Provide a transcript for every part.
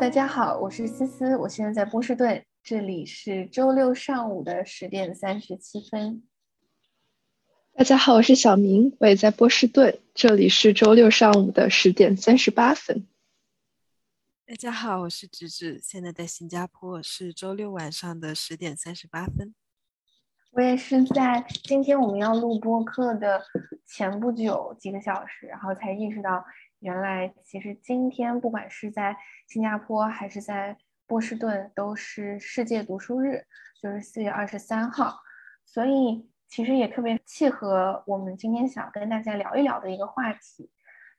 大家好，我是思思，我现在在波士顿，这里是周六上午的十点三十七分。大家好，我是小明，我也在波士顿，这里是周六上午的十点三十八分。大家好，我是直直，现在在新加坡，是周六晚上的十点三十八分。我也是在今天我们要录播课的前不久几个小时，然后才意识到。原来其实今天不管是在新加坡还是在波士顿，都是世界读书日，就是四月二十三号，所以其实也特别契合我们今天想跟大家聊一聊的一个话题，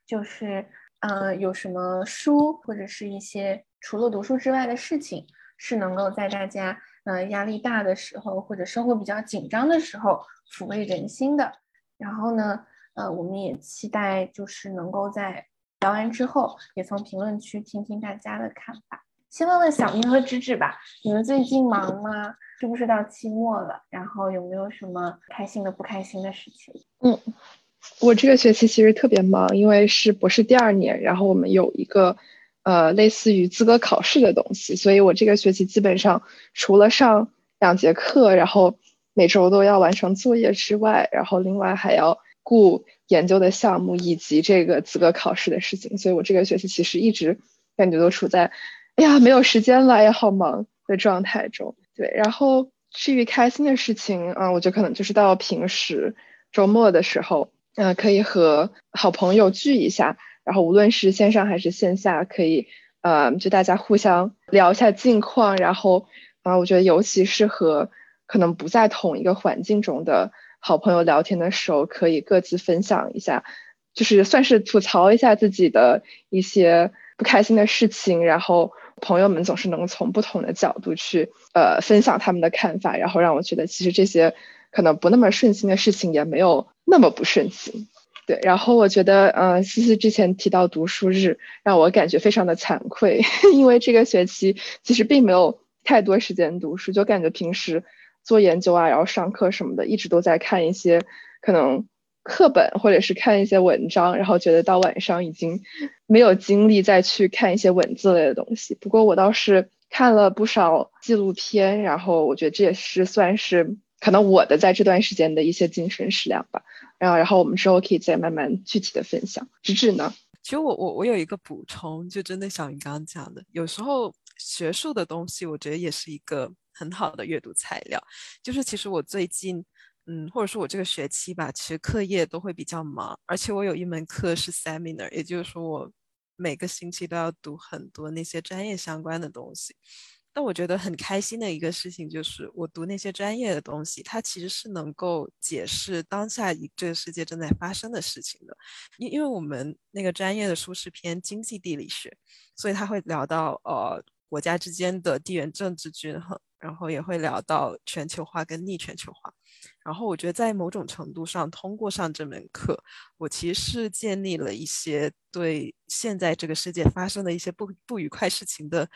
就是呃有什么书或者是一些除了读书之外的事情，是能够在大家呃压力大的时候或者生活比较紧张的时候抚慰人心的。然后呢，呃，我们也期待就是能够在聊完之后，也从评论区听听大家的看法。先问问小明和芝芝吧，你们最近忙吗？是不是到期末了？然后有没有什么开心的、不开心的事情？嗯，我这个学期其实特别忙，因为是博士第二年，然后我们有一个呃类似于资格考试的东西，所以我这个学期基本上除了上两节课，然后每周都要完成作业之外，然后另外还要顾。研究的项目以及这个资格考试的事情，所以我这个学期其实一直感觉都处在，哎呀没有时间了，呀好忙的状态中。对，然后至于开心的事情啊，我觉得可能就是到平时周末的时候，嗯，可以和好朋友聚一下，然后无论是线上还是线下，可以呃就大家互相聊一下近况，然后啊，我觉得尤其是和可能不在同一个环境中的。好朋友聊天的时候，可以各自分享一下，就是算是吐槽一下自己的一些不开心的事情，然后朋友们总是能从不同的角度去呃分享他们的看法，然后让我觉得其实这些可能不那么顺心的事情也没有那么不顺心。对，然后我觉得呃思思之前提到读书日，让我感觉非常的惭愧，因为这个学期其实并没有太多时间读书，就感觉平时。做研究啊，然后上课什么的，一直都在看一些可能课本或者是看一些文章，然后觉得到晚上已经没有精力再去看一些文字类的东西。不过我倒是看了不少纪录片，然后我觉得这也是算是可能我的在这段时间的一些精神食粮吧。然后，然后我们之后可以再慢慢具体的分享。芝芝呢？其实我我我有一个补充，就真的像你刚刚讲的，有时候学术的东西，我觉得也是一个。很好的阅读材料，就是其实我最近，嗯，或者说我这个学期吧，其实课业都会比较忙，而且我有一门课是 seminar，也就是说我每个星期都要读很多那些专业相关的东西。但我觉得很开心的一个事情就是，我读那些专业的东西，它其实是能够解释当下这个世界正在发生的事情的。因因为我们那个专业的书是偏经济地理学，所以他会聊到呃国家之间的地缘政治均衡。然后也会聊到全球化跟逆全球化，然后我觉得在某种程度上，通过上这门课，我其实是建立了一些对现在这个世界发生的一些不不愉快事情的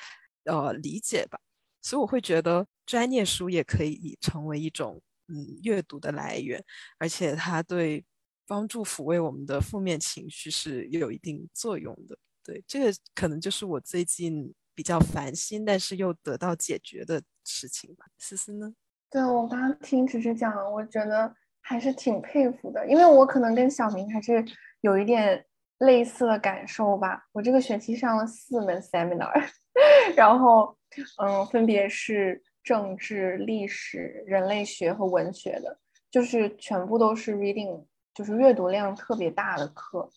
呃理解吧。所以我会觉得专业书也可以成为一种嗯阅读的来源，而且它对帮助抚慰我们的负面情绪是有一定作用的。对，这个可能就是我最近。比较烦心，但是又得到解决的事情吧。思思呢？对我刚刚听迟迟讲，我觉得还是挺佩服的，因为我可能跟小明还是有一点类似的感受吧。我这个学期上了四门 seminar，然后嗯，分别是政治、历史、人类学和文学的，就是全部都是 reading，就是阅读量特别大的课。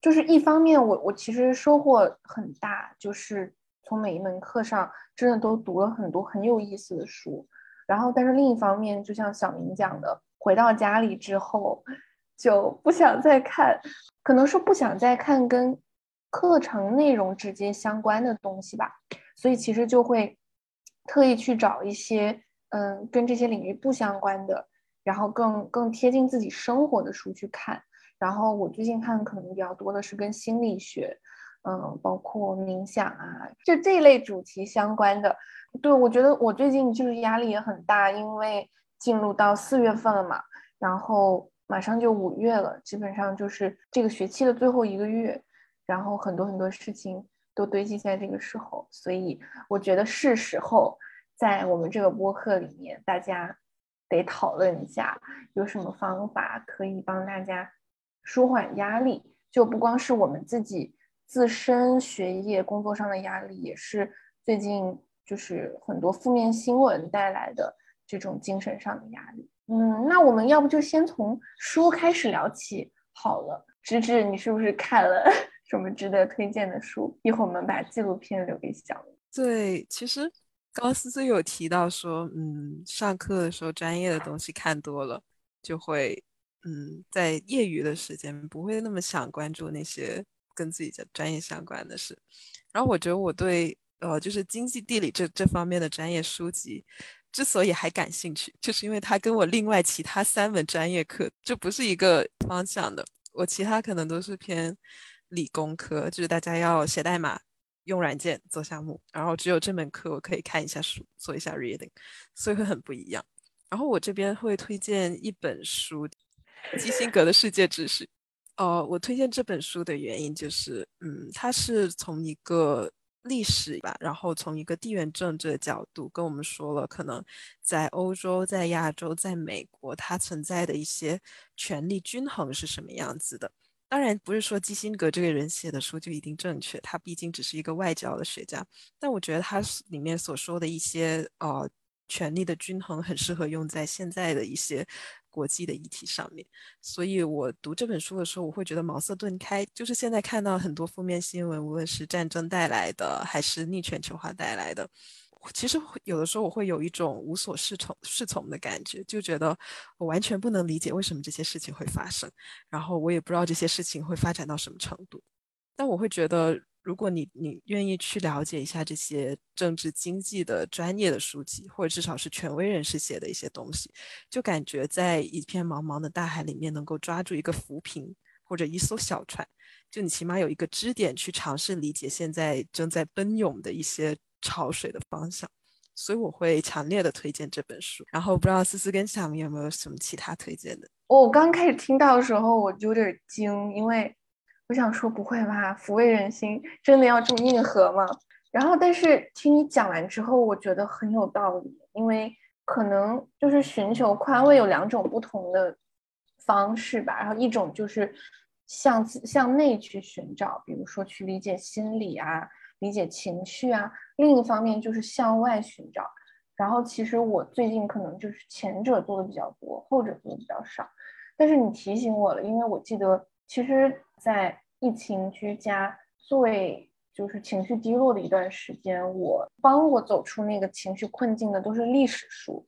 就是一方面，我我其实收获很大，就是。从每一门课上，真的都读了很多很有意思的书，然后，但是另一方面，就像小明讲的，回到家里之后就不想再看，可能是不想再看跟课程内容直接相关的东西吧，所以其实就会特意去找一些嗯跟这些领域不相关的，然后更更贴近自己生活的书去看。然后我最近看可能比较多的是跟心理学。嗯，包括冥想啊，就这一类主题相关的。对我觉得我最近就是压力也很大，因为进入到四月份了嘛，然后马上就五月了，基本上就是这个学期的最后一个月，然后很多很多事情都堆积在这个时候，所以我觉得是时候在我们这个播客里面，大家得讨论一下有什么方法可以帮大家舒缓压力，就不光是我们自己自身学业工作上的压力，也是最近就是很多负面新闻带来的这种精神上的压力。嗯，那我们要不就先从书开始聊起好了。芝芝，你是不是看了 什么值得推荐的书？一会儿我们把纪录片留给小。对，其实高思思有提到说，嗯，上课的时候专业的东西看多了，就会，嗯，在业余的时间不会那么想关注那些跟自己的专业相关的事。然后我觉得我对，呃，就是经济地理这这方面的专业书籍。之所以还感兴趣，就是因为它跟我另外其他三门专业课就不是一个方向的。我其他可能都是偏理工科，就是大家要写代码、用软件、做项目，然后只有这门课我可以看一下书、做一下 reading，所以会很不一样。然后我这边会推荐一本书，《基辛格的世界知识》。哦，我推荐这本书的原因就是，嗯，它是从一个。历史吧，然后从一个地缘政治的角度跟我们说了，可能在欧洲、在亚洲、在美国，它存在的一些权力均衡是什么样子的。当然，不是说基辛格这个人写的书就一定正确，他毕竟只是一个外交的学家。但我觉得他里面所说的一些呃权力的均衡，很适合用在现在的一些。国际的议题上面，所以我读这本书的时候，我会觉得茅塞顿开。就是现在看到很多负面新闻，无论是战争带来的，还是逆全球化带来的，其实有的时候我会有一种无所适从、适从的感觉，就觉得我完全不能理解为什么这些事情会发生，然后我也不知道这些事情会发展到什么程度，但我会觉得。如果你你愿意去了解一下这些政治经济的专业的书籍，或者至少是权威人士写的一些东西，就感觉在一片茫茫的大海里面能够抓住一个浮萍或者一艘小船，就你起码有一个支点去尝试理解现在正在奔涌的一些潮水的方向，所以我会强烈的推荐这本书。然后不知道思思跟小明有没有什么其他推荐的？我刚开始听到的时候我就有点惊，因为。我想说不会吧，抚慰人心真的要这么硬核吗？然后，但是听你讲完之后，我觉得很有道理，因为可能就是寻求宽慰有两种不同的方式吧。然后一种就是向向内去寻找，比如说去理解心理啊，理解情绪啊；另一方面就是向外寻找。然后其实我最近可能就是前者做的比较多，后者做的比较少。但是你提醒我了，因为我记得。其实，在疫情居家最就是情绪低落的一段时间，我帮我走出那个情绪困境的都是历史书。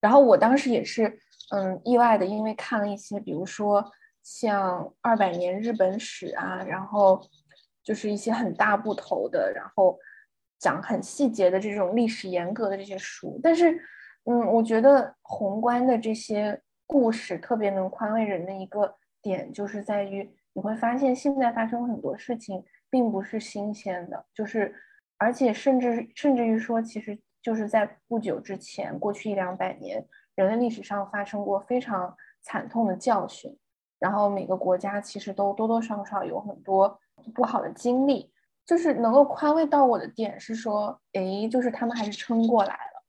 然后我当时也是，嗯，意外的，因为看了一些，比如说像二百年日本史啊，然后就是一些很大部头的，然后讲很细节的这种历史严格的这些书。但是，嗯，我觉得宏观的这些故事特别能宽慰人的一个。点就是在于你会发现，现在发生很多事情并不是新鲜的，就是而且甚至甚至于说，其实就是在不久之前，过去一两百年，人类历史上发生过非常惨痛的教训，然后每个国家其实都多多少少有很多不好的经历，就是能够宽慰到我的点是说，哎，就是他们还是撑过来了，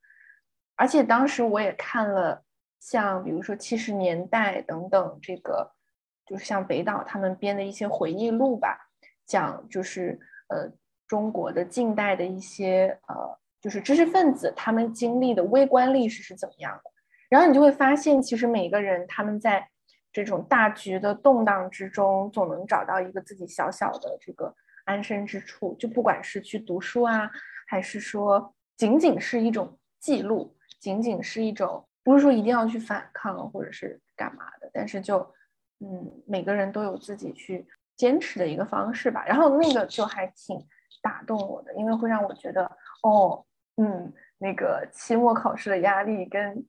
而且当时我也看了像比如说七十年代等等这个。就是像北岛他们编的一些回忆录吧，讲就是呃中国的近代的一些呃就是知识分子他们经历的微观历史是怎么样的，然后你就会发现，其实每个人他们在这种大局的动荡之中，总能找到一个自己小小的这个安身之处，就不管是去读书啊，还是说仅仅是一种记录，仅仅是一种不是说一定要去反抗或者是干嘛的，但是就。嗯，每个人都有自己去坚持的一个方式吧。然后那个就还挺打动我的，因为会让我觉得，哦，嗯，那个期末考试的压力跟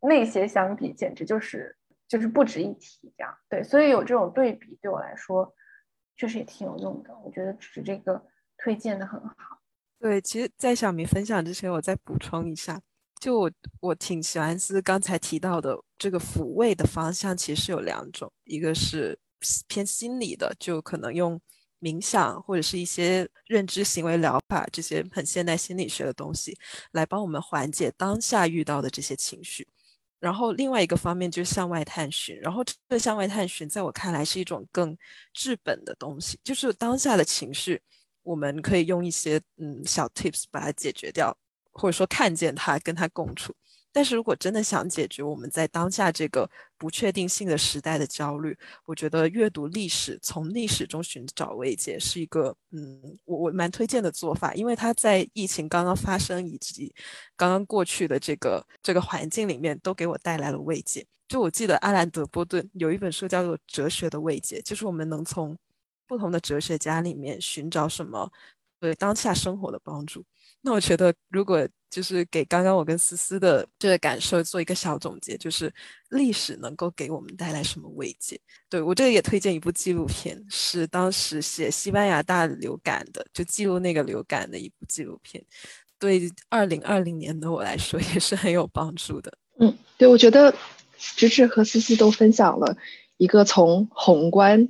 那些相比，简直就是就是不值一提。这样对，所以有这种对比，对我来说确实也挺有用的。我觉得只是这个推荐的很好。对，其实，在小明分享之前，我再补充一下。就我我挺喜欢是刚才提到的这个抚慰的方向，其实有两种，一个是偏心理的，就可能用冥想或者是一些认知行为疗法这些很现代心理学的东西，来帮我们缓解当下遇到的这些情绪。然后另外一个方面就是向外探寻，然后这个向外探寻在我看来是一种更治本的东西，就是当下的情绪，我们可以用一些嗯小 tips 把它解决掉，或者说看见他，跟他共处。但是如果真的想解决我们在当下这个不确定性的时代的焦虑，我觉得阅读历史，从历史中寻找慰藉是一个，嗯，我我蛮推荐的做法，因为它在疫情刚刚发生以及刚刚过去的这个这个环境里面，都给我带来了慰藉。就我记得阿兰德波顿有一本书叫做《哲学的慰藉》，就是我们能从不同的哲学家里面寻找什么对当下生活的帮助。那我觉得，如果就是给刚刚我跟思思的这个感受做一个小总结，就是历史能够给我们带来什么慰藉？对我这个也推荐一部纪录片，是当时写西班牙大流感的，就记录那个流感的一部纪录片，对二零二零年的我来说也是很有帮助的。嗯，对，我觉得芝芝和思思都分享了一个从宏观。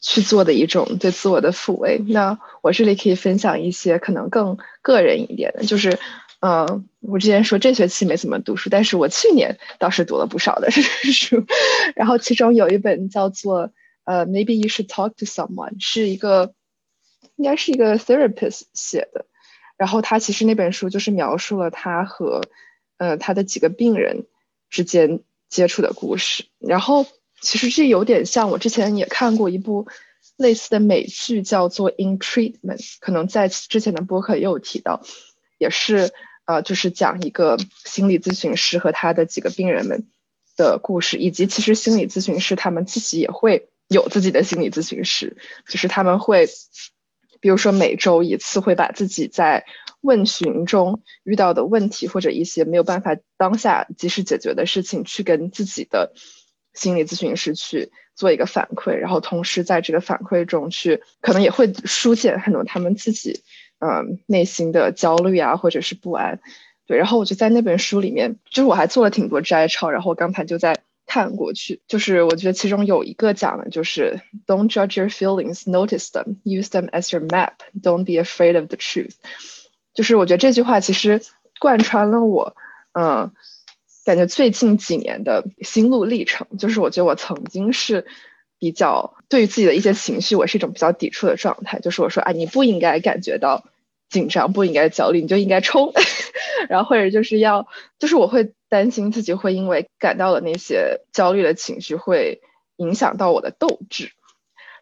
去做的一种对自我的抚慰。那我这里可以分享一些可能更个人一点的，就是，嗯，我之前说这学期没怎么读书，但是我去年倒是读了不少的书。然后其中有一本叫做呃，Maybe You Should Talk to Someone，是一个应该是一个 therapist 写的。然后他其实那本书就是描述了他和呃他的几个病人之间接触的故事。然后。其实这有点像我之前也看过一部类似的美剧，叫做《In Treatment》，可能在之前的播客也有提到，也是呃，就是讲一个心理咨询师和他的几个病人们的故事，以及其实心理咨询师他们自己也会有自己的心理咨询师，就是他们会，比如说每周一次会把自己在问询中遇到的问题或者一些没有办法当下及时解决的事情去跟自己的。心理咨询师去做一个反馈，然后同时在这个反馈中去，可能也会疏解很多他们自己，嗯，内心的焦虑啊，或者是不安。对，然后我就在那本书里面，就是我还做了挺多摘抄，然后刚才就在看过去，就是我觉得其中有一个讲的就是 Don't judge your feelings, notice them, use them as your map. Don't be afraid of the truth。就是我觉得这句话其实贯穿了我，嗯。感觉最近几年的心路历程，就是我觉得我曾经是比较对于自己的一些情绪，我是一种比较抵触的状态。就是我说，啊，你不应该感觉到紧张，不应该焦虑，你就应该冲。然后或者就是要，就是我会担心自己会因为感到了那些焦虑的情绪，会影响到我的斗志。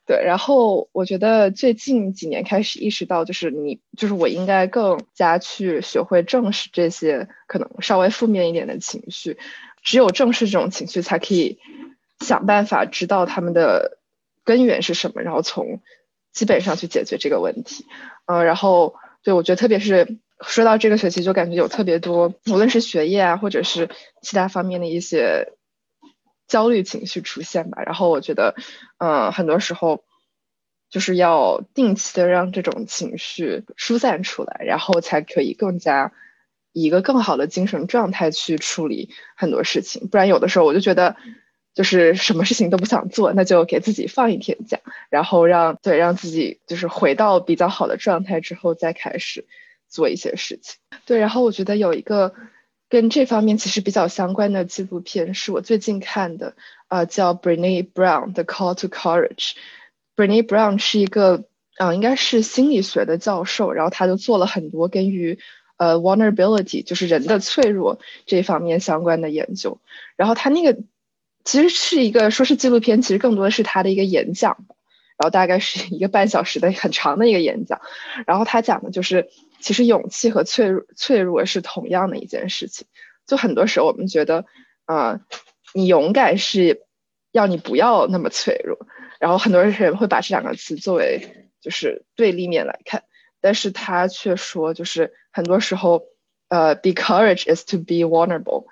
对，然后我觉得最近几年开始意识到，就是你，就是我应该更加去学会正视这些可能稍微负面一点的情绪，只有正视这种情绪，才可以想办法知道他们的根源是什么，然后从基本上去解决这个问题。嗯，然后对我觉得，特别是说到这个学期，就感觉有特别多，无论是学业啊，或者是其他方面的一些。焦虑情绪出现吧，然后我觉得，嗯，很多时候就是要定期的让这种情绪疏散出来，然后才可以更加以一个更好的精神状态去处理很多事情。不然有的时候我就觉得，就是什么事情都不想做，那就给自己放一天假，然后让对让自己就是回到比较好的状态之后再开始做一些事情。对，然后我觉得有一个。跟这方面其实比较相关的纪录片是我最近看的，呃，叫 Brene Brown 的 Call to Courage。Brene Brown 是一个，呃，应该是心理学的教授，然后他就做了很多跟于，呃，vulnerability，就是人的脆弱这方面相关的研究。然后他那个其实是一个说是纪录片，其实更多的是他的一个演讲，然后大概是一个半小时的很长的一个演讲。然后他讲的就是。其实勇气和脆弱脆弱是同样的一件事情。就很多时候我们觉得，啊，你勇敢是要你不要那么脆弱，然后很多人会把这两个词作为就是对立面来看。但是他却说，就是很多时候，呃，be courage is to be vulnerable。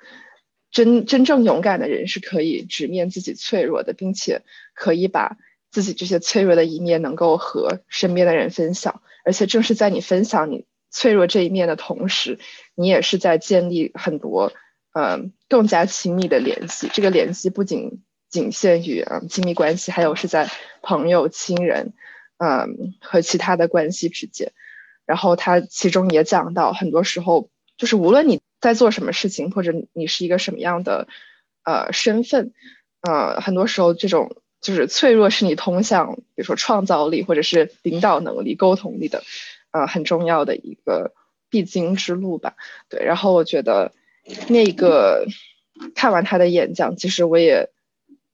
真真正勇敢的人是可以直面自己脆弱的，并且可以把自己这些脆弱的一面能够和身边的人分享。而且正是在你分享你。脆弱这一面的同时，你也是在建立很多，嗯，更加亲密的联系。这个联系不仅仅限于嗯亲密关系，还有是在朋友、亲人，嗯，和其他的关系之间。然后他其中也讲到，很多时候就是无论你在做什么事情，或者你是一个什么样的呃身份，呃，很多时候这种就是脆弱是你通向，比如说创造力或者是领导能力、沟通力的，呃，很重要的一个必经之路吧。对，然后我觉得那个看完他的演讲，其实我也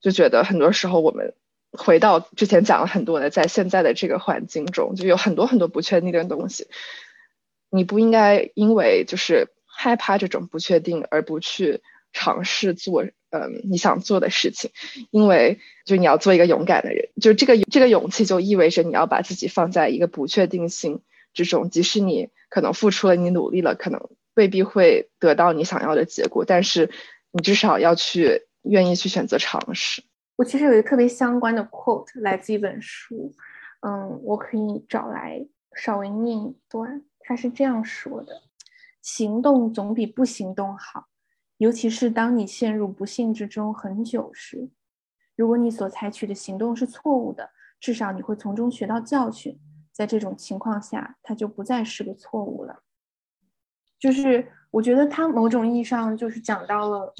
就觉得很多时候我们。回到之前讲了很多的，在现在的这个环境中，就有很多很多不确定的东西。你不应该因为就是害怕这种不确定而不去尝试做嗯你想做的事情，因为就你要做一个勇敢的人，就这个这个勇气就意味着你要把自己放在一个不确定性这种，即使你可能付出了，你努力了，可能未必会得到你想要的结果，但是你至少要去愿意去选择尝试。我其实有一个特别相关的 quote 来自一本书，嗯，我可以找来稍微念一段。他是这样说的：“行动总比不行动好，尤其是当你陷入不幸之中很久时。如果你所采取的行动是错误的，至少你会从中学到教训。在这种情况下，它就不再是个错误了。”就是我觉得他某种意义上就是讲到了。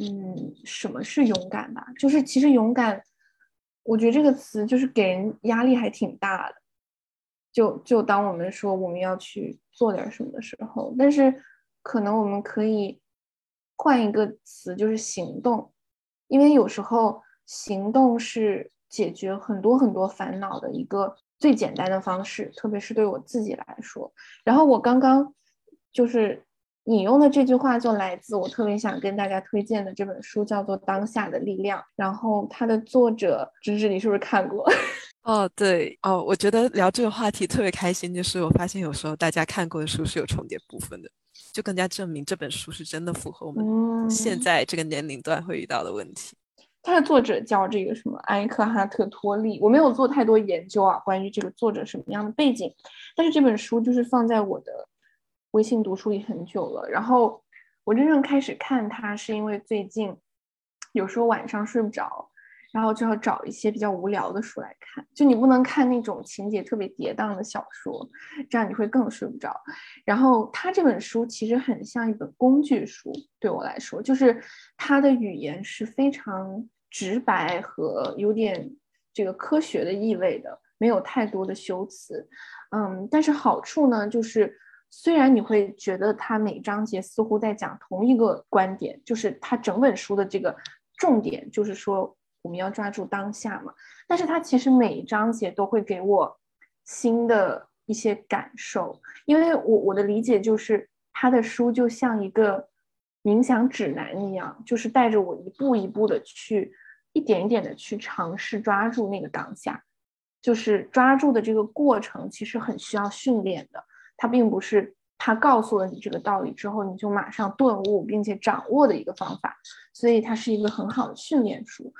嗯，什么是勇敢吧？就是其实勇敢，我觉得这个词就是给人压力还挺大的。就就当我们说我们要去做点什么的时候，但是可能我们可以换一个词，就是行动，因为有时候行动是解决很多很多烦恼的一个最简单的方式，特别是对我自己来说。然后我刚刚就是。引用的这句话就来自我特别想跟大家推荐的这本书，叫做《当下的力量》。然后它的作者芝芝，你是不是看过？哦，对哦，我觉得聊这个话题特别开心，就是我发现有时候大家看过的书是有重叠部分的，就更加证明这本书是真的符合我们现在这个年龄段会遇到的问题。它的作者叫这个什么埃克哈特·托利，我没有做太多研究啊，关于这个作者什么样的背景，但是这本书就是放在我的。微信读书里很久了，然后我真正开始看它，是因为最近有时候晚上睡不着，然后就要找一些比较无聊的书来看。就你不能看那种情节特别跌宕的小说，这样你会更睡不着。然后它这本书其实很像一本工具书，对我来说，就是它的语言是非常直白和有点这个科学的意味的，没有太多的修辞。嗯，但是好处呢，就是。虽然你会觉得它每章节似乎在讲同一个观点，就是它整本书的这个重点就是说我们要抓住当下嘛，但是它其实每一章节都会给我新的一些感受，因为我我的理解就是他的书就像一个冥想指南一样，就是带着我一步一步的去一点一点的去尝试抓住那个当下，就是抓住的这个过程其实很需要训练的。它并不是他告诉了你这个道理之后，你就马上顿悟并且掌握的一个方法，所以它是一个很好的训练书，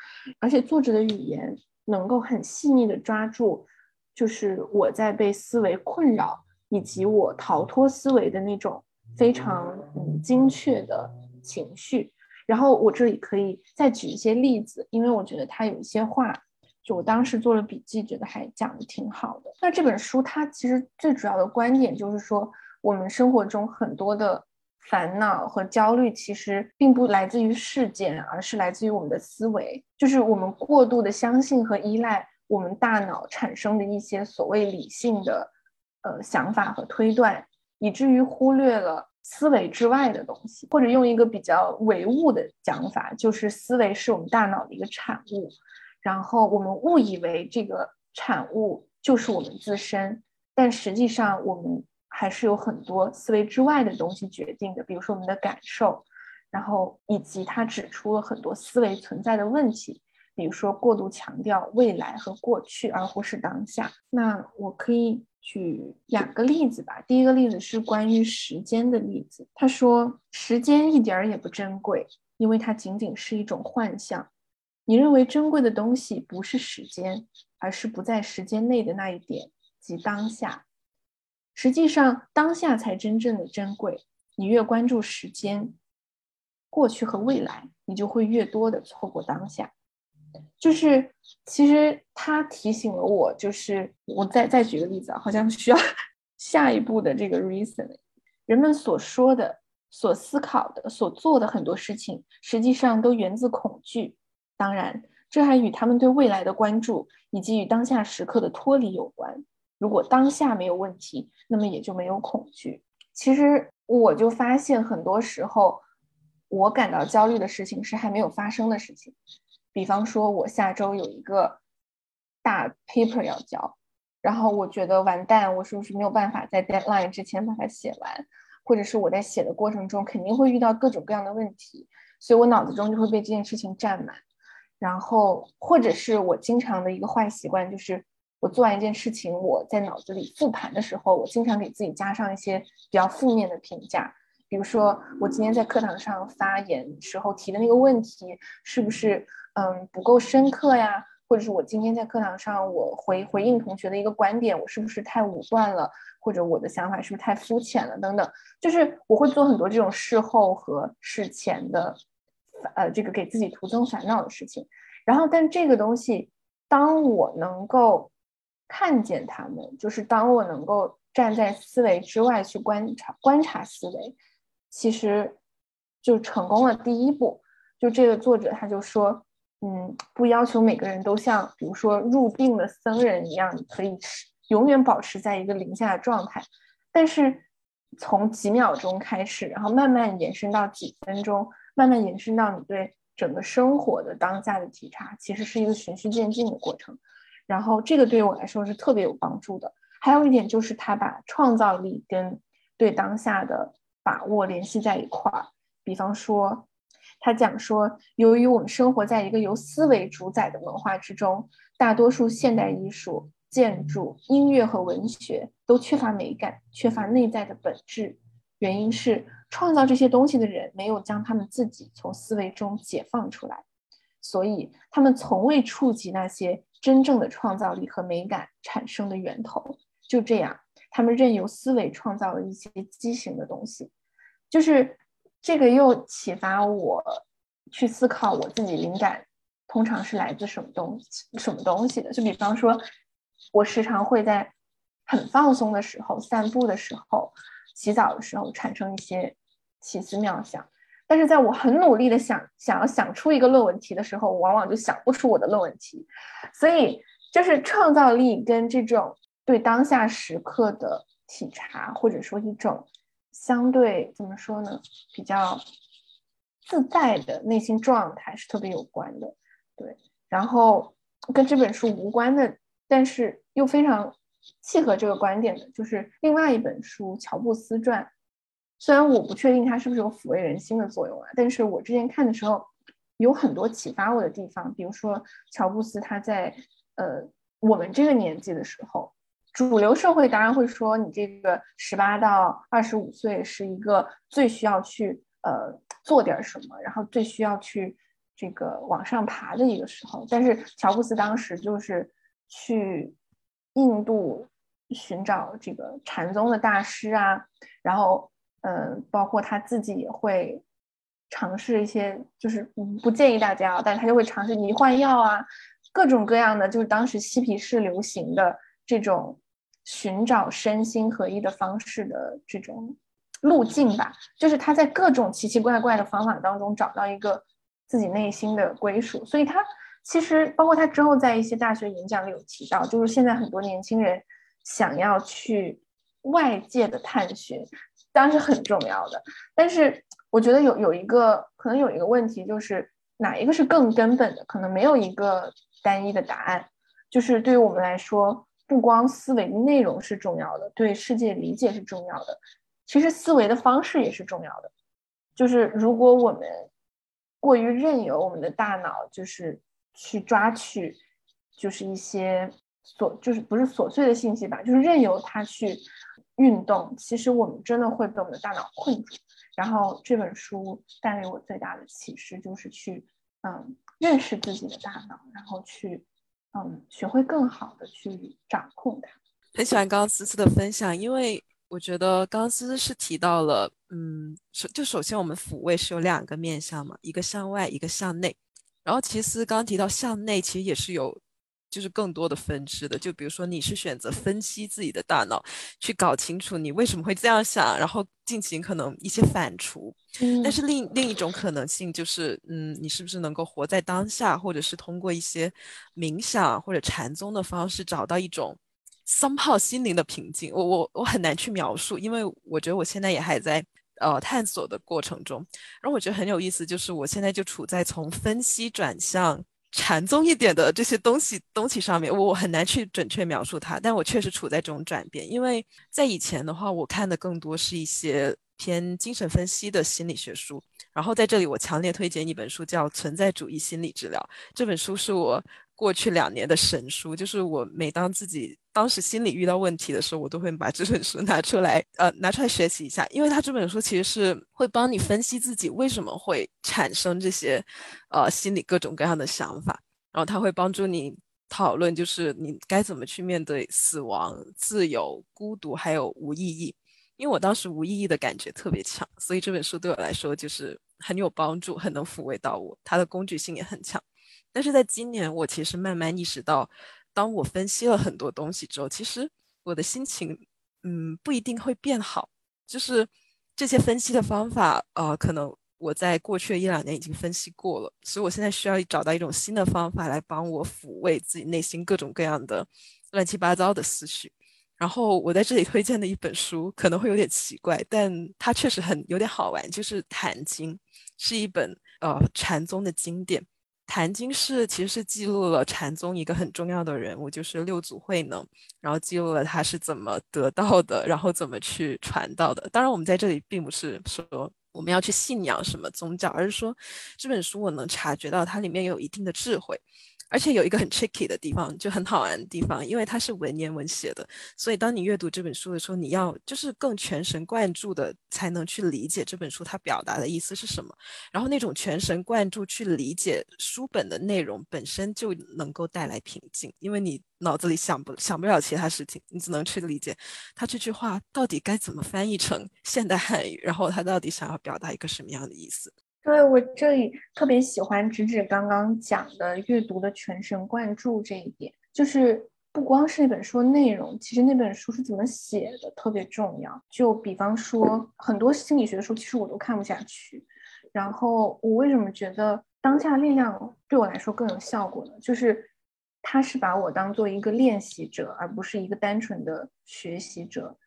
而且作者的语言能够很细腻的抓住，就是我在被思维困扰以及我逃脱思维的那种非常精确的情绪。然后我这里可以再举一些例子，因为我觉得他有一些话。就我当时做了笔记，觉得还讲的挺好的。那这本书它其实最主要的观点就是说，我们生活中很多的烦恼和焦虑，其实并不来自于事件，而是来自于我们的思维。就是我们过度的相信和依赖我们大脑产生的一些所谓理性的呃想法和推断，以至于忽略了思维之外的东西。或者用一个比较唯物的讲法，就是思维是我们大脑的一个产物。然后我们误以为这个产物就是我们自身，但实际上我们还是有很多思维之外的东西决定的，比如说我们的感受，然后以及他指出了很多思维存在的问题，比如说过度强调未来和过去而忽视当下。那我可以举两个例子吧。第一个例子是关于时间的例子。他说，时间一点儿也不珍贵，因为它仅仅是一种幻象。你认为珍贵的东西不是时间，而是不在时间内的那一点，即当下。实际上，当下才真正的珍贵。你越关注时间、过去和未来，你就会越多的错过当下。就是其实他提醒了我，就是我再再举个例子啊，好像需要 下一步的这个 reason，人们所说的、所思考的、所做的很多事情，实际上都源自恐惧。当然，这还与他们对未来的关注以及与当下时刻的脱离有关。如果当下没有问题，那么也就没有恐惧。其实我就发现，很多时候我感到焦虑的事情是还没有发生的事情。比方说，我下周有一个大 paper 要交，然后我觉得完蛋，我是不是没有办法在 deadline 之前把它写完？或者是我在写的过程中肯定会遇到各种各样的问题，所以我脑子中就会被这件事情占满。然后，或者是我经常的一个坏习惯，就是我做完一件事情，我在脑子里复盘的时候，我经常给自己加上一些比较负面的评价。比如说，我今天在课堂上发言时候提的那个问题，是不是嗯不够深刻呀？或者是我今天在课堂上我回回应同学的一个观点，我是不是太武断了？或者我的想法是不是太肤浅了？等等，就是我会做很多这种事后和事前的，呃，这个给自己徒增烦恼的事情。然后，但这个东西，当我能够看见他们，就是当我能够站在思维之外去观察观察思维。其实就成功了第一步，就这个作者他就说，嗯，不要求每个人都像比如说入定的僧人一样，可以永远保持在一个零下的状态，但是从几秒钟开始，然后慢慢延伸到几分钟，慢慢延伸到你对整个生活的当下的体察，其实是一个循序渐进的过程。然后这个对我来说是特别有帮助的。还有一点就是他把创造力跟对当下的。把握联系在一块儿，比方说，他讲说，由于我们生活在一个由思维主宰的文化之中，大多数现代艺术、建筑、音乐和文学都缺乏美感，缺乏内在的本质。原因是创造这些东西的人没有将他们自己从思维中解放出来，所以他们从未触及那些真正的创造力和美感产生的源头。就这样。他们任由思维创造了一些畸形的东西，就是这个又启发我去思考我自己灵感通常是来自什么东西什么东西的。就比方说，我时常会在很放松的时候、散步的时候、洗澡的时候产生一些奇思妙想，但是在我很努力的想想要想出一个论文题的时候，我往往就想不出我的论文题。所以，就是创造力跟这种。对当下时刻的体察，或者说一种相对怎么说呢，比较自在的内心状态是特别有关的。对，然后跟这本书无关的，但是又非常契合这个观点的，就是另外一本书《乔布斯传》。虽然我不确定它是不是有抚慰人心的作用啊，但是我之前看的时候有很多启发我的地方。比如说，乔布斯他在呃我们这个年纪的时候。主流社会当然会说，你这个十八到二十五岁是一个最需要去呃做点什么，然后最需要去这个往上爬的一个时候。但是乔布斯当时就是去印度寻找这个禅宗的大师啊，然后嗯，包括他自己也会尝试一些，就是不建议大家，但他就会尝试迷幻药啊，各种各样的，就是当时嬉皮士流行的这种。寻找身心合一的方式的这种路径吧，就是他在各种奇奇怪怪的方法当中找到一个自己内心的归属。所以，他其实包括他之后在一些大学演讲里有提到，就是现在很多年轻人想要去外界的探寻，当然是很重要的。但是，我觉得有有一个可能有一个问题，就是哪一个是更根本的？可能没有一个单一的答案。就是对于我们来说。不光思维内容是重要的，对世界理解是重要的，其实思维的方式也是重要的。就是如果我们过于任由我们的大脑，就是去抓取，就是一些琐，就是不是琐碎的信息吧，就是任由它去运动，其实我们真的会被我们的大脑困住。然后这本书带给我最大的启示就是去，嗯，认识自己的大脑，然后去。嗯，学会更好的去掌控它。很喜欢刚刚思思的分享，因为我觉得刚刚思思是提到了，嗯，首就首先我们抚慰是有两个面向嘛，一个向外，一个向内。然后其实刚刚提到向内，其实也是有。就是更多的分支的，就比如说你是选择分析自己的大脑，去搞清楚你为什么会这样想，然后进行可能一些反刍。但是另另一种可能性就是，嗯，你是不是能够活在当下，或者是通过一些冥想或者禅宗的方式，找到一种 somehow 心灵的平静？我我我很难去描述，因为我觉得我现在也还在呃探索的过程中。然后我觉得很有意思，就是我现在就处在从分析转向。禅宗一点的这些东西东西上面，我很难去准确描述它，但我确实处在这种转变。因为在以前的话，我看的更多是一些偏精神分析的心理学书。然后在这里，我强烈推荐一本书，叫《存在主义心理治疗》。这本书是我。过去两年的神书，就是我每当自己当时心里遇到问题的时候，我都会把这本书拿出来，呃，拿出来学习一下。因为它这本书其实是会帮你分析自己为什么会产生这些，呃，心理各种各样的想法，然后它会帮助你讨论，就是你该怎么去面对死亡、自由、孤独，还有无意义。因为我当时无意义的感觉特别强，所以这本书对我来说就是很有帮助，很能抚慰到我。它的工具性也很强。但是在今年，我其实慢慢意识到，当我分析了很多东西之后，其实我的心情，嗯，不一定会变好。就是这些分析的方法，呃，可能我在过去的一两年已经分析过了，所以我现在需要找到一种新的方法来帮我抚慰自己内心各种各样的乱七八糟的思绪。然后我在这里推荐的一本书可能会有点奇怪，但它确实很有点好玩，就是《坛经》，是一本呃禅宗的经典。坛经是其实是记录了禅宗一个很重要的人物，就是六祖慧能，然后记录了他是怎么得到的，然后怎么去传道的。当然，我们在这里并不是说我们要去信仰什么宗教，而是说这本书我能察觉到它里面有一定的智慧。而且有一个很 tricky 的地方，就很好玩的地方，因为它是文言文写的，所以当你阅读这本书的时候，你要就是更全神贯注的才能去理解这本书它表达的意思是什么。然后那种全神贯注去理解书本的内容本身就能够带来平静，因为你脑子里想不想不了其他事情，你只能去理解他这句话到底该怎么翻译成现代汉语，然后他到底想要表达一个什么样的意思。对我这里特别喜欢直指刚刚讲的阅读的全神贯注这一点，就是不光是那本书内容，其实那本书是怎么写的特别重要。就比方说很多心理学的书，其实我都看不下去。然后我为什么觉得当下力量对我来说更有效果呢？就是他是把我当做一个练习者，而不是一个单纯的学习者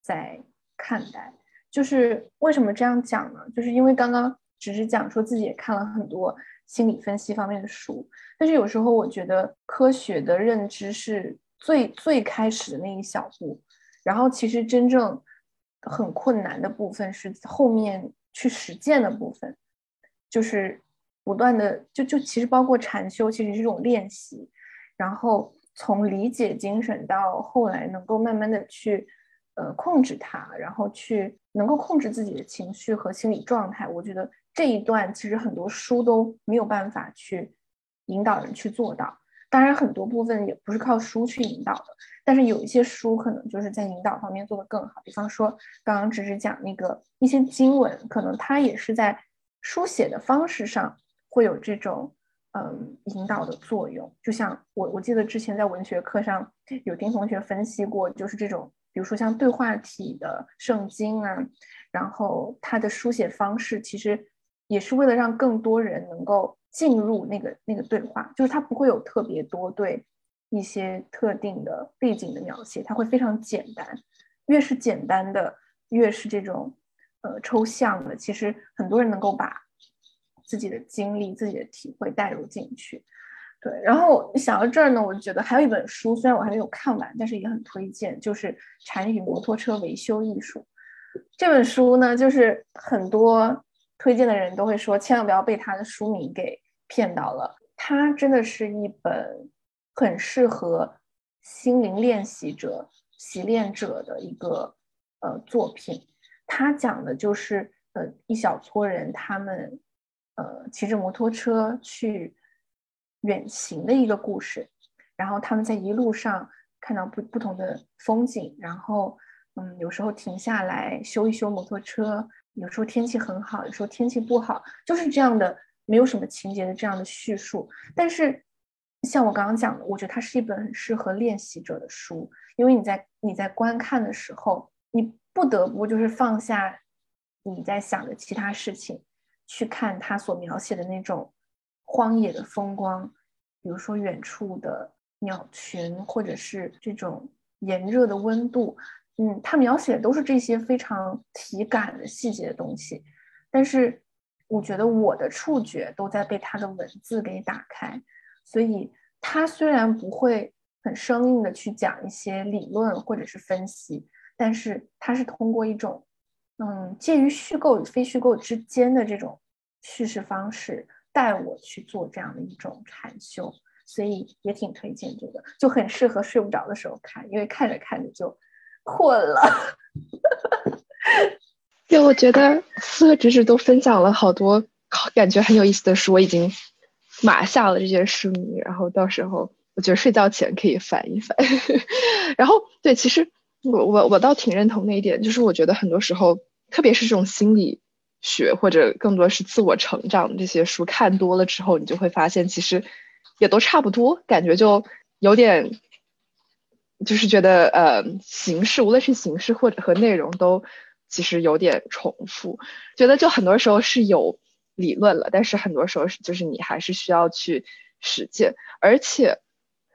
在看待。就是为什么这样讲呢？就是因为刚刚。只是讲说自己也看了很多心理分析方面的书，但是有时候我觉得科学的认知是最最开始的那一小步，然后其实真正很困难的部分是后面去实践的部分，就是不断的就就其实包括禅修，其实是一种练习，然后从理解精神到后来能够慢慢的去呃控制它，然后去能够控制自己的情绪和心理状态，我觉得。这一段其实很多书都没有办法去引导人去做到，当然很多部分也不是靠书去引导的，但是有一些书可能就是在引导方面做得更好。比方说刚刚只是讲那个一些经文，可能它也是在书写的方式上会有这种嗯引导的作用。就像我我记得之前在文学课上有听同学分析过，就是这种比如说像对话体的圣经啊，然后它的书写方式其实。也是为了让更多人能够进入那个那个对话，就是它不会有特别多对一些特定的背景的描写，它会非常简单。越是简单的，越是这种呃抽象的，其实很多人能够把自己的经历、自己的体会带入进去。对，然后想到这儿呢，我就觉得还有一本书，虽然我还没有看完，但是也很推荐，就是《禅与摩托车维修艺术》这本书呢，就是很多。推荐的人都会说，千万不要被他的书名给骗到了。它真的是一本很适合心灵练习者、习练者的一个呃作品。它讲的就是呃一小撮人，他们呃骑着摩托车去远行的一个故事。然后他们在一路上看到不不同的风景，然后嗯有时候停下来修一修摩托车。有时候天气很好，有时候天气不好，就是这样的没有什么情节的这样的叙述。但是像我刚刚讲的，我觉得它是一本很适合练习者的书，因为你在你在观看的时候，你不得不就是放下你在想的其他事情，去看他所描写的那种荒野的风光，比如说远处的鸟群，或者是这种炎热的温度。嗯，他描写都是这些非常体感的细节的东西，但是我觉得我的触觉都在被他的文字给打开，所以他虽然不会很生硬的去讲一些理论或者是分析，但是他是通过一种嗯介于虚构与非虚构之间的这种叙事方式带我去做这样的一种禅修，所以也挺推荐这个，就很适合睡不着的时候看，因为看着看着就。困了，对，我觉得四个直指都分享了好多感觉很有意思的书，我已经码下了这些书名，然后到时候我觉得睡觉前可以翻一翻。然后，对，其实我我我倒挺认同那一点，就是我觉得很多时候，特别是这种心理学或者更多是自我成长这些书，看多了之后，你就会发现其实也都差不多，感觉就有点。就是觉得，呃，形式无论是形式或者和内容都其实有点重复，觉得就很多时候是有理论了，但是很多时候是就是你还是需要去实践，而且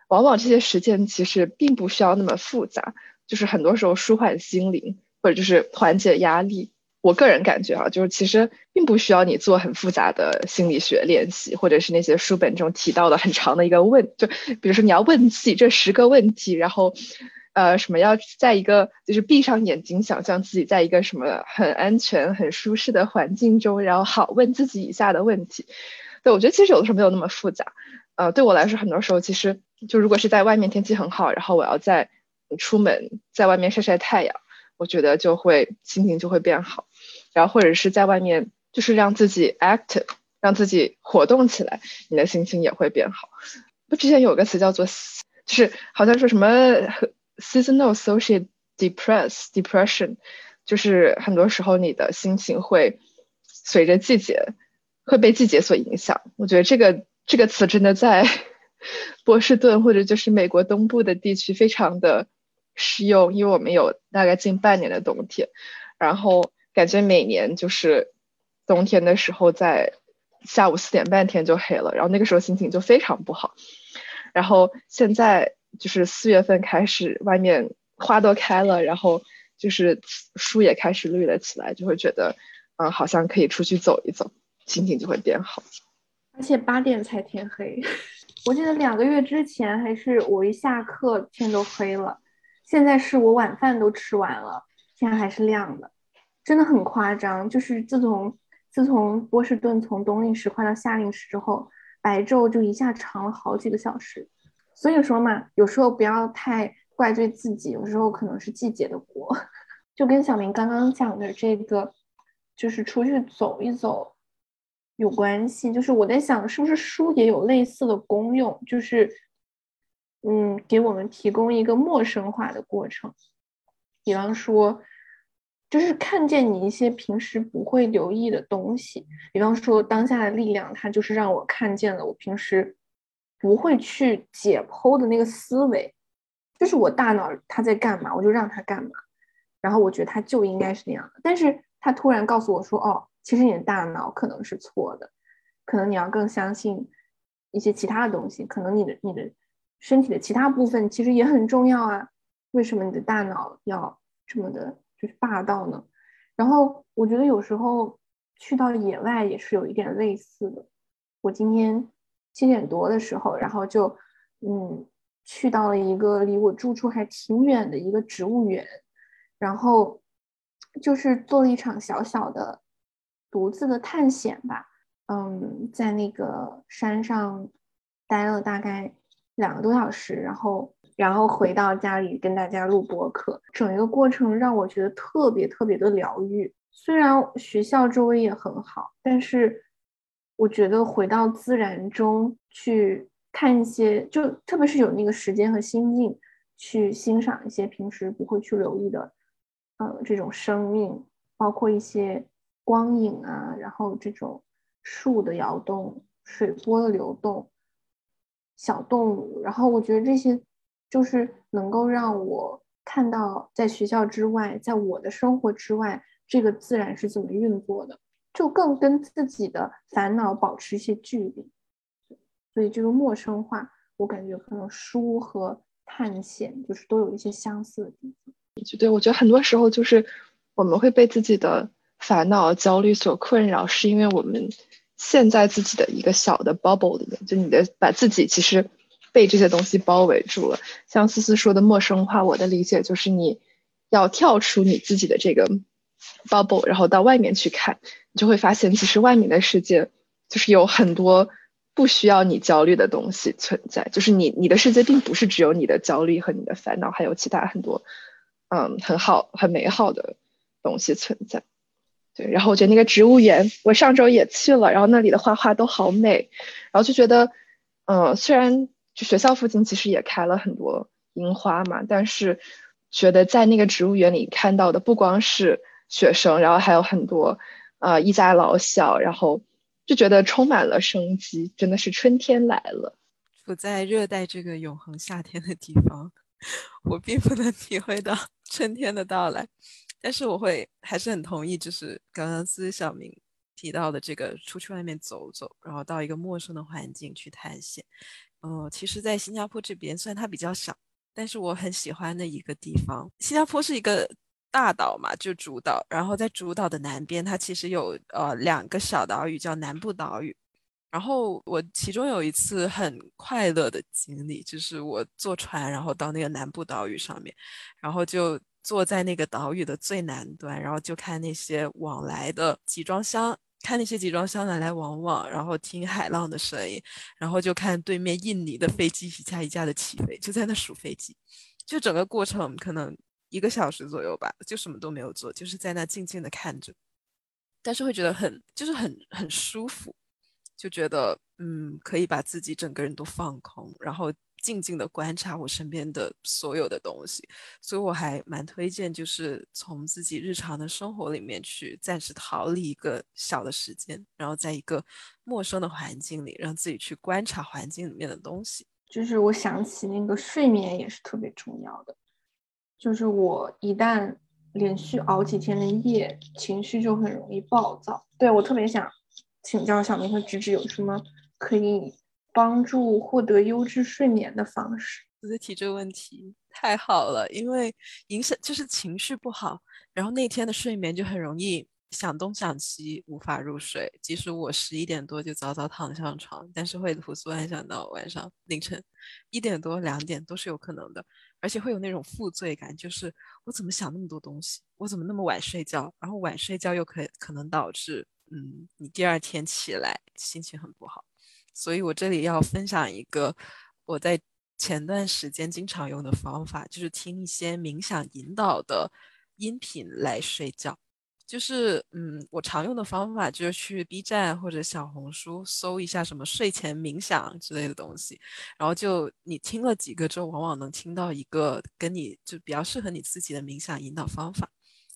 往往这些实践其实并不需要那么复杂，就是很多时候舒缓心灵或者就是缓解压力。我个人感觉啊，就是其实并不需要你做很复杂的心理学练习，或者是那些书本中提到的很长的一个问，就比如说你要问自己这十个问题，然后，呃，什么要在一个就是闭上眼睛，想象自己在一个什么很安全、很舒适的环境中，然后好问自己以下的问题。对我觉得其实有的时候没有那么复杂。呃，对我来说，很多时候其实就如果是在外面天气很好，然后我要在出门在外面晒晒太阳，我觉得就会心情就会变好。然后或者是在外面，就是让自己 active，让自己活动起来，你的心情也会变好。不，之前有个词叫做，就是好像说什么 seasonal social depress depression，就是很多时候你的心情会随着季节会被季节所影响。我觉得这个这个词真的在 波士顿或者就是美国东部的地区非常的适用，因为我们有大概近半年的冬天，然后。感觉每年就是冬天的时候，在下午四点半天就黑了，然后那个时候心情就非常不好。然后现在就是四月份开始，外面花都开了，然后就是树也开始绿了起来，就会觉得嗯，好像可以出去走一走，心情就会变好。而且八点才天黑，我记得两个月之前还是我一下课天都黑了，现在是我晚饭都吃完了，天还是亮的。真的很夸张，就是自从自从波士顿从冬令时快到夏令时之后，白昼就一下长了好几个小时。所以说嘛，有时候不要太怪罪自己，有时候可能是季节的锅。就跟小明刚刚讲的这个，就是出去走一走有关系。就是我在想，是不是书也有类似的功用？就是嗯，给我们提供一个陌生化的过程，比方说。就是看见你一些平时不会留意的东西，比方说当下的力量，它就是让我看见了我平时不会去解剖的那个思维，就是我大脑它在干嘛，我就让它干嘛，然后我觉得它就应该是那样的。但是它突然告诉我说，哦，其实你的大脑可能是错的，可能你要更相信一些其他的东西，可能你的你的身体的其他部分其实也很重要啊。为什么你的大脑要这么的？就是霸道呢，然后我觉得有时候去到野外也是有一点类似的。我今天七点多的时候，然后就嗯去到了一个离我住处还挺远的一个植物园，然后就是做了一场小小的独自的探险吧。嗯，在那个山上待了大概两个多小时，然后。然后回到家里跟大家录播客，整一个过程让我觉得特别特别的疗愈。虽然学校周围也很好，但是我觉得回到自然中去看一些，就特别是有那个时间和心境去欣赏一些平时不会去留意的，呃，这种生命，包括一些光影啊，然后这种树的摇动、水波的流动、小动物，然后我觉得这些就是能够让我看到在学校之外，在我的生活之外，这个自然是怎么运作的，就更跟自己的烦恼保持一些距离。所以这个陌生化，我感觉可能书和探险就是都有一些相似的地方。就对，我觉得很多时候就是我们会被自己的烦恼、焦虑所困扰，是因为我们陷在自己的一个小的 bubble 里面，就你的把自己其实被这些东西包围住了。像思思说的陌生化，我的理解就是你要跳出你自己的这个 bubble，然后到外面去看，你就会发现其实外面的世界就是有很多。不需要你焦虑的东西存在，就是你你的世界并不是只有你的焦虑和你的烦恼，还有其他很多，嗯，很好很美好的东西存在。对，然后我觉得那个植物园，我上周也去了，然后那里的花花都好美，然后就觉得，嗯，虽然就学校附近其实也开了很多樱花嘛，但是觉得在那个植物园里看到的不光是学生，然后还有很多，呃，一家老小，然后。就觉得充满了生机，真的是春天来了。处在热带这个永恒夏天的地方，我并不能体会到 春天的到来。但是我会还是很同意，就是刚刚思小明提到的这个出去外面走走，然后到一个陌生的环境去探险。嗯，其实，在新加坡这边，虽然它比较小，但是我很喜欢的一个地方。新加坡是一个。大岛嘛，就主岛，然后在主岛的南边，它其实有呃两个小岛屿，叫南部岛屿。然后我其中有一次很快乐的经历，就是我坐船，然后到那个南部岛屿上面，然后就坐在那个岛屿的最南端，然后就看那些往来的集装箱，看那些集装箱来来往往，然后听海浪的声音，然后就看对面印尼的飞机一架一架的起飞，就在那数飞机，就整个过程可能。一个小时左右吧，就什么都没有做，就是在那静静的看着，但是会觉得很，就是很很舒服，就觉得嗯，可以把自己整个人都放空，然后静静的观察我身边的所有的东西，所以我还蛮推荐，就是从自己日常的生活里面去暂时逃离一个小的时间，然后在一个陌生的环境里，让自己去观察环境里面的东西。就是我想起那个睡眠也是特别重要的。就是我一旦连续熬几天的夜，情绪就很容易暴躁。对我特别想请教小明和芝芝，有什么可以帮助获得优质睡眠的方式？我在提这个问题太好了，因为影响就是情绪不好，然后那天的睡眠就很容易想东想西，无法入睡。即使我十一点多就早早躺上床，但是会胡思乱想到晚上凌晨一点多、两点都是有可能的。而且会有那种负罪感，就是我怎么想那么多东西，我怎么那么晚睡觉，然后晚睡觉又可可能导致，嗯，你第二天起来心情很不好。所以我这里要分享一个我在前段时间经常用的方法，就是听一些冥想引导的音频来睡觉。就是，嗯，我常用的方法就是去 B 站或者小红书搜一下什么睡前冥想之类的东西，然后就你听了几个之后，往往能听到一个跟你就比较适合你自己的冥想引导方法。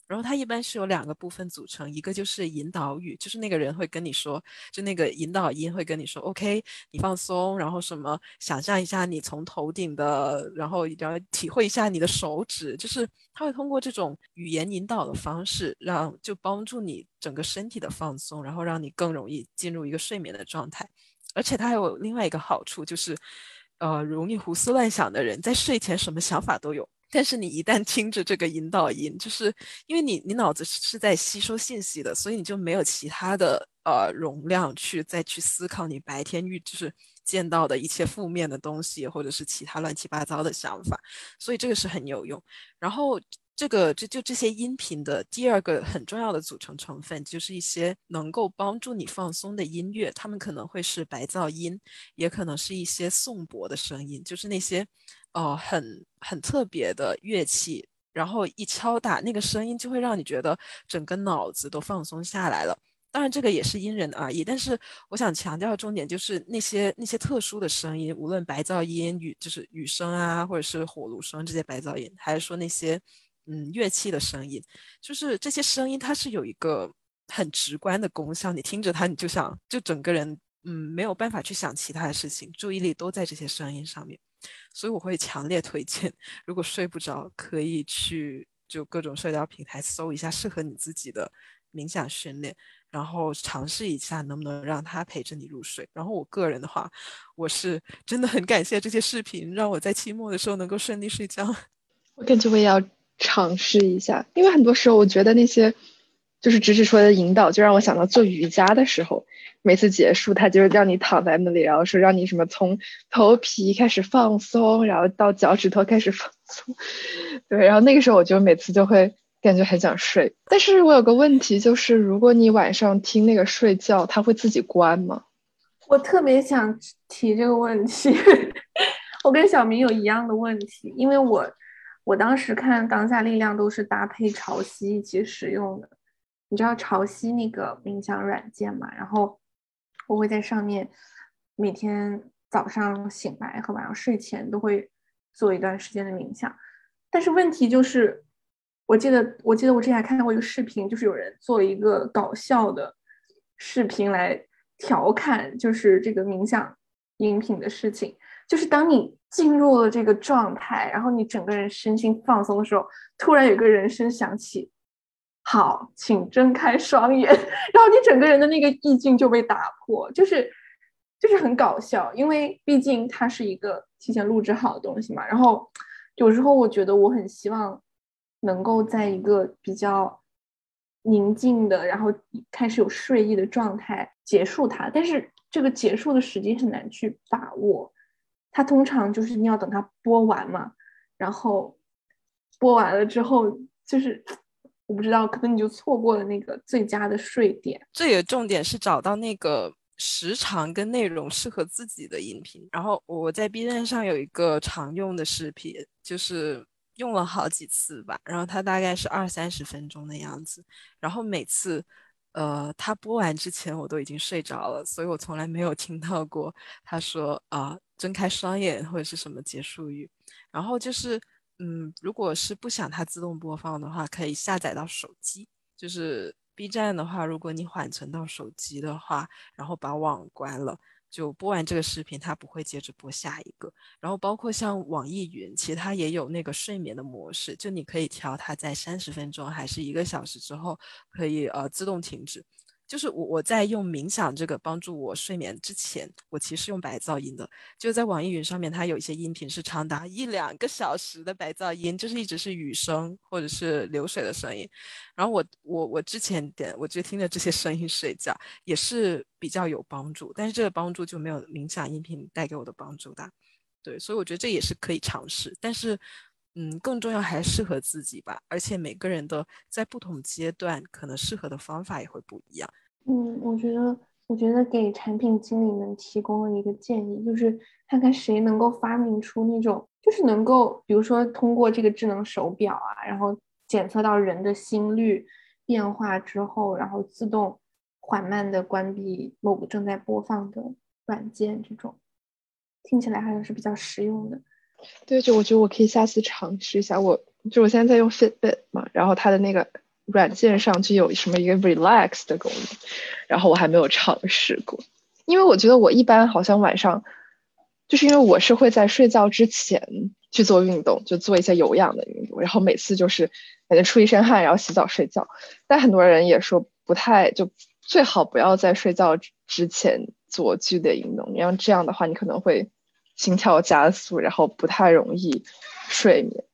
然后它一般是有两个部分组成，一个就是引导语，就是那个人会跟你说，就那个引导音会跟你说，OK，你放松，然后什么，想象一下你从头顶的，然后然后体会一下你的手指，就是他会通过这种语言引导的方式，让就帮助你整个身体的放松，然后让你更容易进入一个睡眠的状态。而且它还有另外一个好处，就是呃，容易胡思乱想的人在睡前什么想法都有。但是你一旦听着这个引导音，就是因为你你脑子是在吸收信息的，所以你就没有其他的呃容量去再去思考你白天遇就是见到的一切负面的东西，或者是其他乱七八糟的想法，所以这个是很有用。然后这个这就这些音频的第二个很重要的组成成分，就是一些能够帮助你放松的音乐，他们可能会是白噪音，也可能是一些颂钵的声音，就是那些。哦，很很特别的乐器，然后一敲打，那个声音就会让你觉得整个脑子都放松下来了。当然，这个也是因人而异。但是，我想强调的重点就是那些那些特殊的声音，无论白噪音、雨就是雨声啊，或者是火炉声这些白噪音，还是说那些嗯乐器的声音，就是这些声音它是有一个很直观的功效，你听着它，你就想就整个人嗯没有办法去想其他的事情，注意力都在这些声音上面。所以我会强烈推荐，如果睡不着，可以去就各种社交平台搜一下适合你自己的冥想训练，然后尝试一下能不能让它陪着你入睡。然后我个人的话，我是真的很感谢这些视频，让我在期末的时候能够顺利睡觉。我感觉我也要尝试一下，因为很多时候我觉得那些。就是直直说的引导，就让我想到做瑜伽的时候，每次结束他就是让你躺在那里，然后说让你什么从头皮开始放松，然后到脚趾头开始放松。对，然后那个时候我就每次就会感觉很想睡。但是我有个问题，就是如果你晚上听那个睡觉，它会自己关吗？我特别想提这个问题，我跟小明有一样的问题，因为我我当时看当下力量都是搭配潮汐一起使用的。你知道潮汐那个冥想软件嘛？然后我会在上面每天早上醒来和晚上睡前都会做一段时间的冥想。但是问题就是，我记得我记得我之前还看到过一个视频，就是有人做一个搞笑的视频来调侃，就是这个冥想音频的事情。就是当你进入了这个状态，然后你整个人身心放松的时候，突然有个人声响起。好，请睁开双眼，然后你整个人的那个意境就被打破，就是就是很搞笑，因为毕竟它是一个提前录制好的东西嘛。然后有时候我觉得我很希望能够在一个比较宁静的，然后开始有睡意的状态结束它，但是这个结束的时间很难去把握，它通常就是你要等它播完嘛，然后播完了之后就是。我不知道，可能你就错过了那个最佳的睡点。这也重点是找到那个时长跟内容适合自己的音频。然后我在 B 站上有一个常用的视频，就是用了好几次吧。然后它大概是二三十分钟的样子。然后每次，呃，他播完之前我都已经睡着了，所以我从来没有听到过他说啊睁开双眼或者是什么结束语。然后就是。嗯，如果是不想它自动播放的话，可以下载到手机。就是 B 站的话，如果你缓存到手机的话，然后把网关了，就播完这个视频，它不会接着播下一个。然后包括像网易云，其实它也有那个睡眠的模式，就你可以调它在三十分钟还是一个小时之后可以呃自动停止。就是我我在用冥想这个帮助我睡眠之前，我其实用白噪音的。就在网易云上面，它有一些音频是长达一两个小时的白噪音，就是一直是雨声或者是流水的声音。然后我我我之前点，我就听着这些声音睡觉，也是比较有帮助。但是这个帮助就没有冥想音频带给我的帮助大。对，所以我觉得这也是可以尝试。但是，嗯，更重要还是适合自己吧。而且每个人的在不同阶段，可能适合的方法也会不一样。嗯，我觉得，我觉得给产品经理们提供了一个建议，就是看看谁能够发明出那种，就是能够，比如说通过这个智能手表啊，然后检测到人的心率变化之后，然后自动缓慢的关闭某个正在播放的软件，这种听起来好像是比较实用的。对，就我觉得我可以下次尝试一下。我就我现在在用 Fitbit 嘛，然后它的那个。软件上就有什么一个 relax 的功能，然后我还没有尝试过，因为我觉得我一般好像晚上，就是因为我是会在睡觉之前去做运动，就做一些有氧的运动，然后每次就是感觉出一身汗，然后洗澡睡觉。但很多人也说不太就最好不要在睡觉之前做剧烈运动，因为这样的话你可能会心跳加速，然后不太容易睡眠。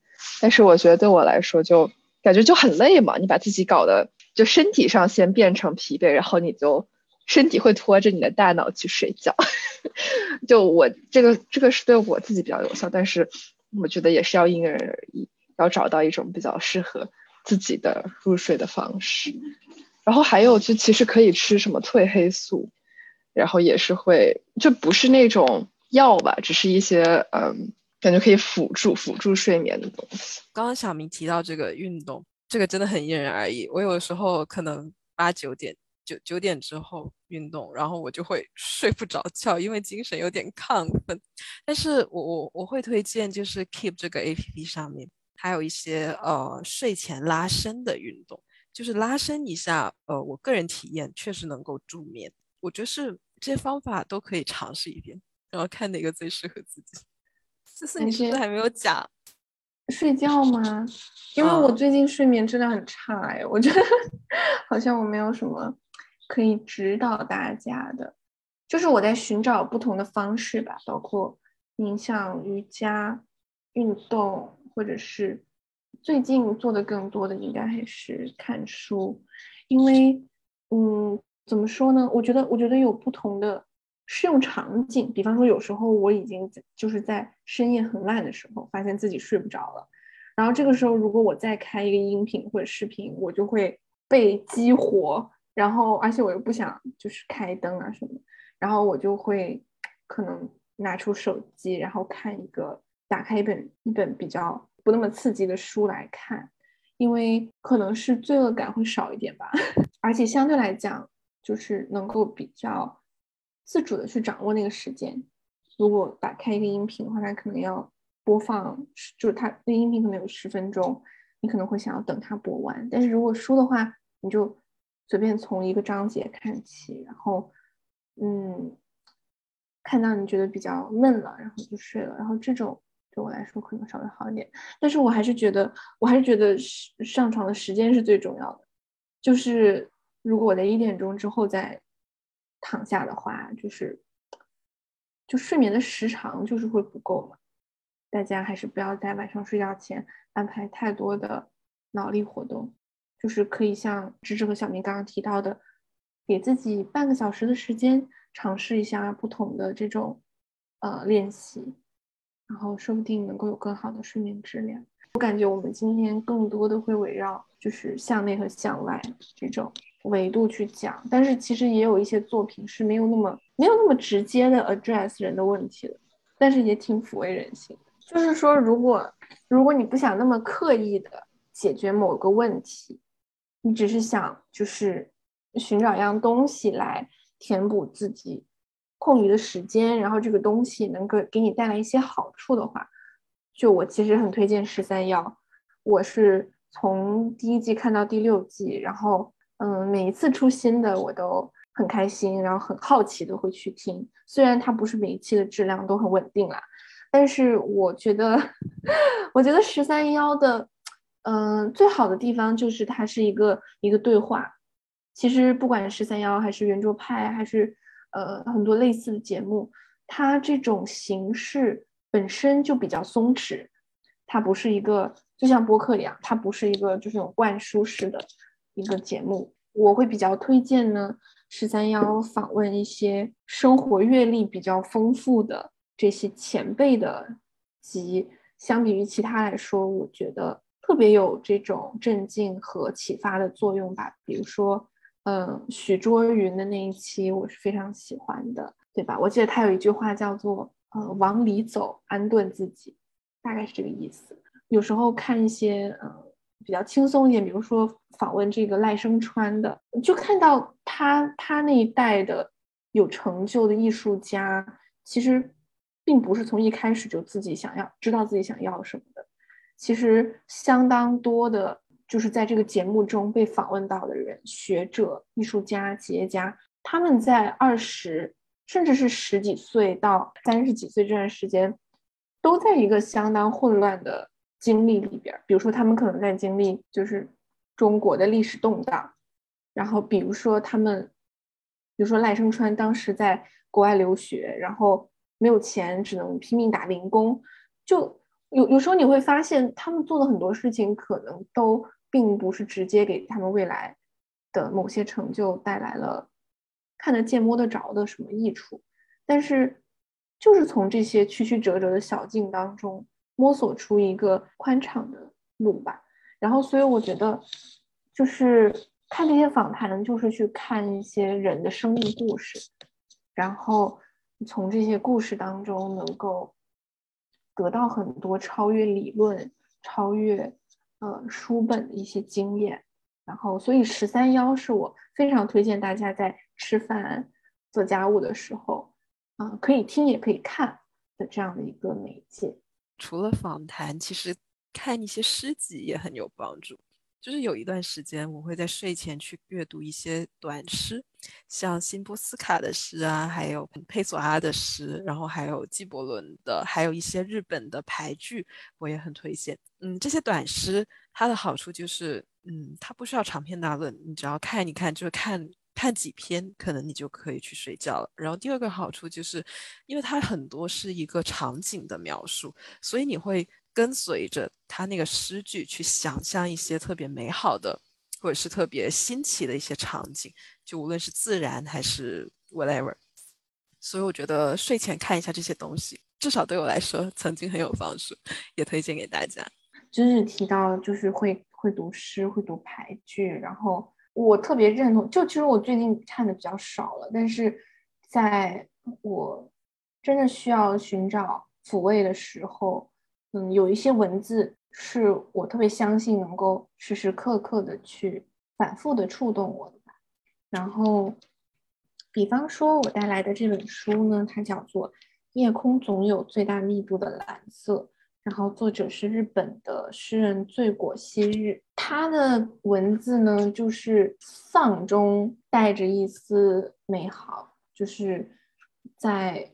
但是我觉得对我来说就。感觉就很累嘛，你把自己搞得就身体上先变成疲惫，然后你就身体会拖着你的大脑去睡觉。就我这个这个是对我自己比较有效，但是我觉得也是要因人而异，要找到一种比较适合自己的入睡的方式。然后还有就其实可以吃什么褪黑素，然后也是会就不是那种药吧，只是一些嗯。感觉可以辅助辅助睡眠的东西。刚刚小明提到这个运动，这个真的很因人而异。我有的时候可能八九点九九点之后运动，然后我就会 睡不着觉，因为精神有点亢奋。但是我我我会推荐，就是 Keep 这个 A P P 上面还有一些呃睡前拉伸的运动，就是拉伸一下，呃，我个人体验确实能够助眠。我觉得是这些方法都可以尝试一遍，然后看哪个最适合自己。思思，你是不是还没有讲睡觉吗？因为我最近睡眠质量很差哎，我觉得 好像我没有什么可以指导大家的，就是我在寻找不同的方式吧，包括冥想、瑜伽、运动，或者是最近做的更多的应该还是看书，因为嗯，怎么说呢？我觉得我觉得有不同的适用场景，比方说有时候我已经就是在深夜很晚的时候，发现自己睡不着了。然后这个时候，如果我再开一个音频或者视频，我就会被激活。然后，而且我又不想就是开灯啊什么，然后我就会可能拿出手机，然后看一个，打开一本一本比较不那么刺激的书来看，因为可能是罪恶感会少一点吧，而且相对来讲，就是能够比较自主的去掌握那个时间。如果打开一个音频的话，它可能要。播放就是它那音频可能有十分钟，你可能会想要等它播完。但是如果书的话，你就随便从一个章节看起，然后嗯，看到你觉得比较闷了，然后就睡了。然后这种对我来说可能稍微好一点。但是我还是觉得，我还是觉得上床的时间是最重要的。就是如果我在一点钟之后再躺下的话，就是就睡眠的时长就是会不够嘛。大家还是不要在晚上睡觉前安排太多的脑力活动，就是可以像芝芝和小明刚刚提到的，给自己半个小时的时间，尝试一下不同的这种呃练习，然后说不定能够有更好的睡眠质量。我感觉我们今天更多的会围绕就是向内和向外这种维度去讲，但是其实也有一些作品是没有那么没有那么直接的 address 人的问题的，但是也挺抚慰人心的。就是说，如果如果你不想那么刻意的解决某个问题，你只是想就是寻找一样东西来填补自己空余的时间，然后这个东西能够给你带来一些好处的话，就我其实很推荐十三幺。我是从第一季看到第六季，然后嗯，每一次出新的我都很开心，然后很好奇的会去听，虽然它不是每一期的质量都很稳定啦。但是我觉得，我觉得十三幺的，嗯，最好的地方就是它是一个一个对话。其实不管十三幺还是圆桌派，还是呃很多类似的节目，它这种形式本身就比较松弛，它不是一个就像播客一样，它不是一个就是那种灌输式的一个节目。我会比较推荐呢，十三幺访问一些生活阅历比较丰富的。这些前辈的集，相比于其他来说，我觉得特别有这种镇静和启发的作用吧。比如说，嗯，许卓云的那一期，我是非常喜欢的，对吧？我记得他有一句话叫做“呃，往里走，安顿自己”，大概是这个意思。有时候看一些嗯比较轻松一点，比如说访问这个赖声川的，就看到他他那一代的有成就的艺术家，其实。并不是从一开始就自己想要知道自己想要什么的，其实相当多的，就是在这个节目中被访问到的人，学者、艺术家、企业家，他们在二十甚至是十几岁到三十几岁这段时间，都在一个相当混乱的经历里边。比如说，他们可能在经历就是中国的历史动荡，然后比如说他们，比如说赖声川当时在国外留学，然后。没有钱，只能拼命打零工，就有有时候你会发现，他们做的很多事情可能都并不是直接给他们未来的某些成就带来了看得见摸得着的什么益处，但是就是从这些曲曲折折的小径当中摸索出一个宽敞的路吧。然后，所以我觉得，就是看这些访谈，就是去看一些人的生命故事，然后。从这些故事当中，能够得到很多超越理论、超越呃书本的一些经验。然后，所以十三幺是我非常推荐大家在吃饭、做家务的时候，啊，可以听也可以看的这样的一个媒介。除了访谈，其实看一些诗集也很有帮助。就是有一段时间，我会在睡前去阅读一些短诗，像辛波斯卡的诗啊，还有佩索阿的诗，然后还有纪伯伦的，还有一些日本的俳句，我也很推荐。嗯，这些短诗它的好处就是，嗯，它不需要长篇大论，你只要看一看，就是看看几篇，可能你就可以去睡觉了。然后第二个好处就是，因为它很多是一个场景的描述，所以你会。跟随着他那个诗句去想象一些特别美好的，或者是特别新奇的一些场景，就无论是自然还是 whatever。所以我觉得睡前看一下这些东西，至少对我来说曾经很有帮助，也推荐给大家。就是提到就是会会读诗，会读俳句，然后我特别认同。就其实我最近看的比较少了，但是在我真的需要寻找抚慰的时候。嗯，有一些文字是我特别相信能够时时刻刻的去反复的触动我的吧。然后，比方说我带来的这本书呢，它叫做《夜空总有最大密度的蓝色》，然后作者是日本的诗人醉果昔日。他的文字呢，就是丧中带着一丝美好，就是在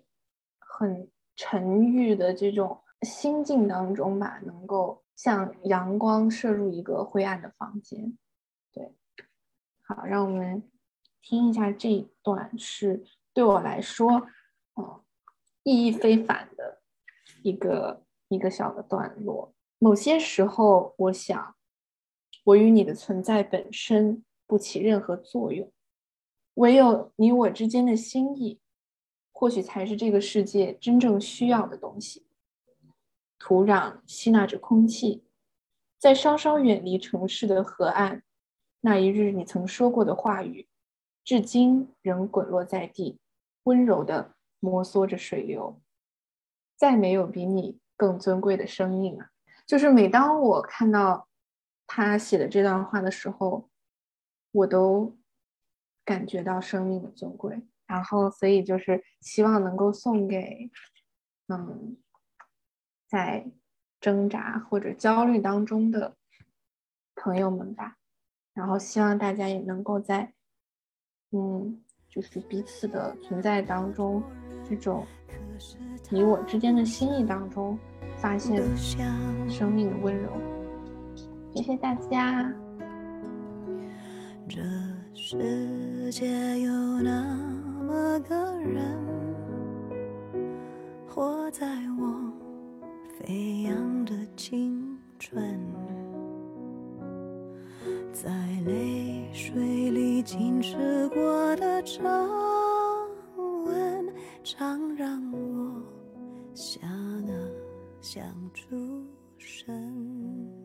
很沉郁的这种。心境当中吧，能够像阳光射入一个灰暗的房间。对，好，让我们听一下这一段，是对我来说，嗯，意义非凡的一个一个小的段落。某些时候，我想，我与你的存在本身不起任何作用，唯有你我之间的心意，或许才是这个世界真正需要的东西。土壤吸纳着空气，在稍稍远离城市的河岸，那一日你曾说过的话语，至今仍滚落在地，温柔地摩挲着水流。再没有比你更尊贵的生命啊。就是每当我看到他写的这段话的时候，我都感觉到生命的尊贵。然后，所以就是希望能够送给，嗯。在挣扎或者焦虑当中的朋友们吧，然后希望大家也能够在，嗯，就是彼此的存在当中，这种你我之间的心意当中，发现生命的温柔。谢谢大家。这世界有那么个人，活在我。飞扬的青春，在泪水里浸湿过的皱纹，常让刹那像出神。